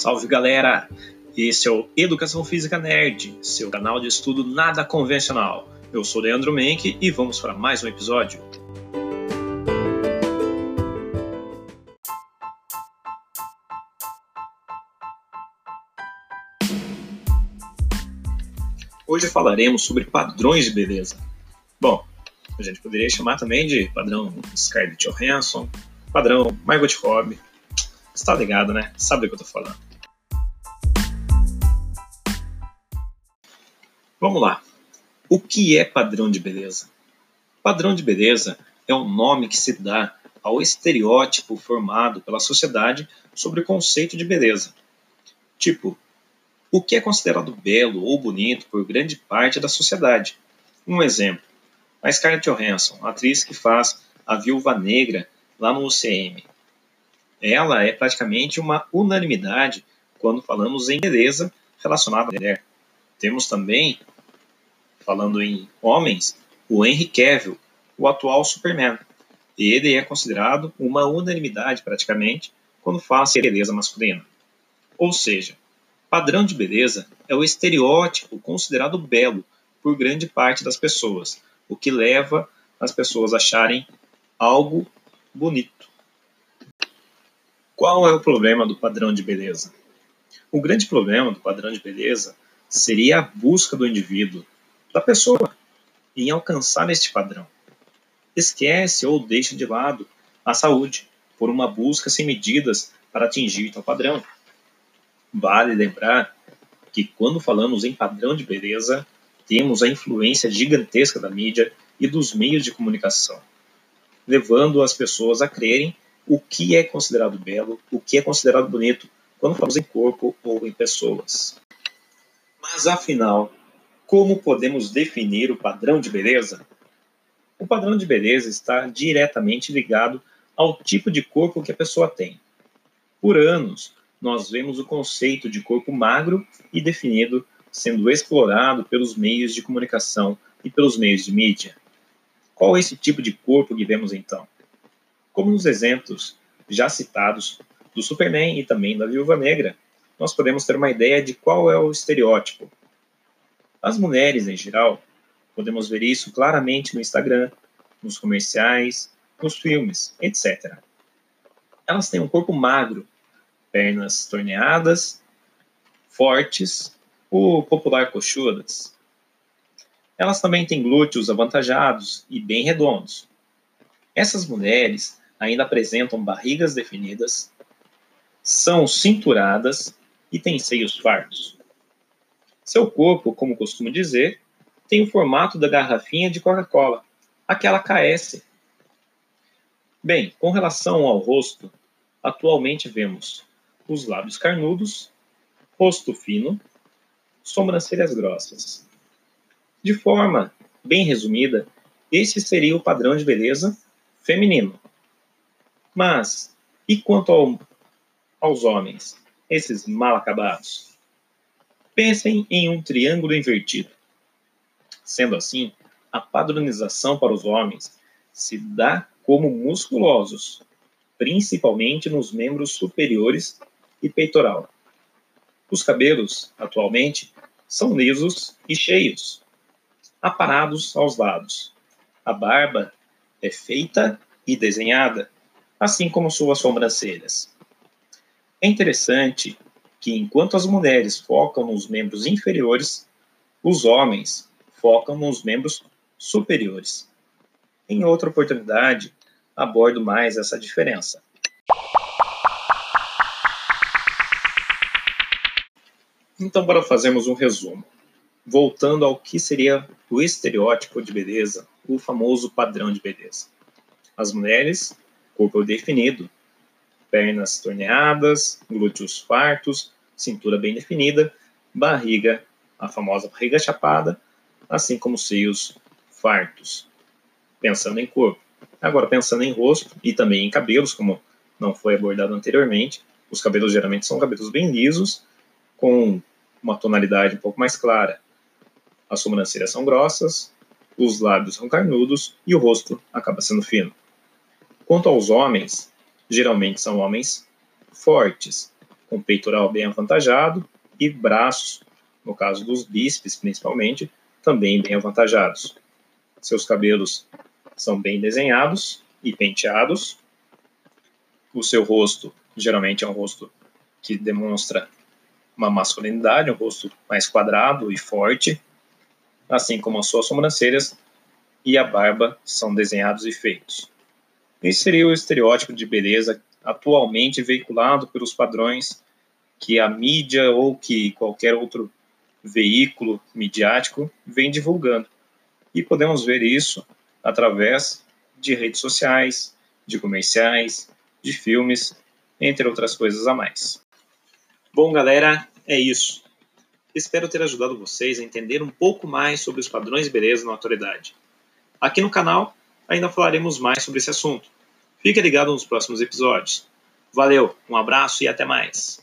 Salve galera! Esse é o Educação Física Nerd, seu canal de estudo nada convencional. Eu sou Leandro Menck e vamos para mais um episódio. Hoje falaremos sobre padrões de beleza. Bom, a gente poderia chamar também de padrão Scarlett Johansson, padrão Margot Robbie. Está ligado, né? Sabe do que eu tô falando. Vamos lá. O que é padrão de beleza? Padrão de beleza é o nome que se dá ao estereótipo formado pela sociedade sobre o conceito de beleza. Tipo, o que é considerado belo ou bonito por grande parte da sociedade. Um exemplo: a Scarlett Johansson, atriz que faz a Viúva Negra lá no UCM. Ela é praticamente uma unanimidade quando falamos em beleza relacionada à mulher. Temos também, falando em homens, o Henry Cavill, o atual Superman. Ele é considerado uma unanimidade praticamente quando fala-se beleza masculina. Ou seja, Padrão de beleza é o estereótipo considerado belo por grande parte das pessoas, o que leva as pessoas a acharem algo bonito. Qual é o problema do padrão de beleza? O grande problema do padrão de beleza seria a busca do indivíduo, da pessoa, em alcançar este padrão. Esquece ou deixa de lado a saúde por uma busca sem medidas para atingir tal padrão. Vale lembrar que quando falamos em padrão de beleza, temos a influência gigantesca da mídia e dos meios de comunicação, levando as pessoas a crerem o que é considerado belo, o que é considerado bonito, quando falamos em corpo ou em pessoas. Mas afinal, como podemos definir o padrão de beleza? O padrão de beleza está diretamente ligado ao tipo de corpo que a pessoa tem. Por anos, nós vemos o conceito de corpo magro e definido sendo explorado pelos meios de comunicação e pelos meios de mídia. Qual é esse tipo de corpo que vemos então? Como nos exemplos já citados do Superman e também da Viúva Negra, nós podemos ter uma ideia de qual é o estereótipo. As mulheres, em geral, podemos ver isso claramente no Instagram, nos comerciais, nos filmes, etc. Elas têm um corpo magro, pernas torneadas, fortes, o popular coxudas. Elas também têm glúteos avantajados e bem redondos. Essas mulheres ainda apresentam barrigas definidas, são cinturadas e têm seios fartos. Seu corpo, como costumo dizer, tem o formato da garrafinha de Coca-Cola, aquela KS. Bem, com relação ao rosto, atualmente vemos os lábios carnudos, rosto fino, sobrancelhas grossas. De forma bem resumida, esse seria o padrão de beleza feminino. Mas, e quanto ao, aos homens, esses mal acabados? Pensem em um triângulo invertido. Sendo assim, a padronização para os homens se dá como musculosos, principalmente nos membros superiores e peitoral. Os cabelos, atualmente, são lisos e cheios, aparados aos lados. A barba é feita e desenhada, assim como suas sobrancelhas. É interessante que, enquanto as mulheres focam nos membros inferiores, os homens focam nos membros superiores. Em outra oportunidade, abordo mais essa diferença. Então, para fazermos um resumo, voltando ao que seria o estereótipo de beleza, o famoso padrão de beleza. As mulheres, corpo definido, pernas torneadas, glúteos fartos, cintura bem definida, barriga, a famosa barriga chapada, assim como seios fartos. Pensando em corpo. Agora, pensando em rosto e também em cabelos, como não foi abordado anteriormente, os cabelos geralmente são cabelos bem lisos, com uma tonalidade um pouco mais clara. As sobrancelhas são grossas, os lábios são carnudos e o rosto acaba sendo fino. Quanto aos homens, geralmente são homens fortes, com peitoral bem avantajado e braços, no caso dos bíceps principalmente, também bem avantajados. Seus cabelos são bem desenhados e penteados. O seu rosto geralmente é um rosto que demonstra uma masculinidade, um rosto mais quadrado e forte, assim como as suas sobrancelhas e a barba são desenhados e feitos. Esse seria o estereótipo de beleza atualmente veiculado pelos padrões que a mídia ou que qualquer outro veículo midiático vem divulgando. E podemos ver isso através de redes sociais, de comerciais, de filmes, entre outras coisas a mais. Bom, galera, é isso. Espero ter ajudado vocês a entender um pouco mais sobre os padrões de beleza na atualidade. Aqui no canal ainda falaremos mais sobre esse assunto. Fique ligado nos próximos episódios. Valeu, um abraço e até mais.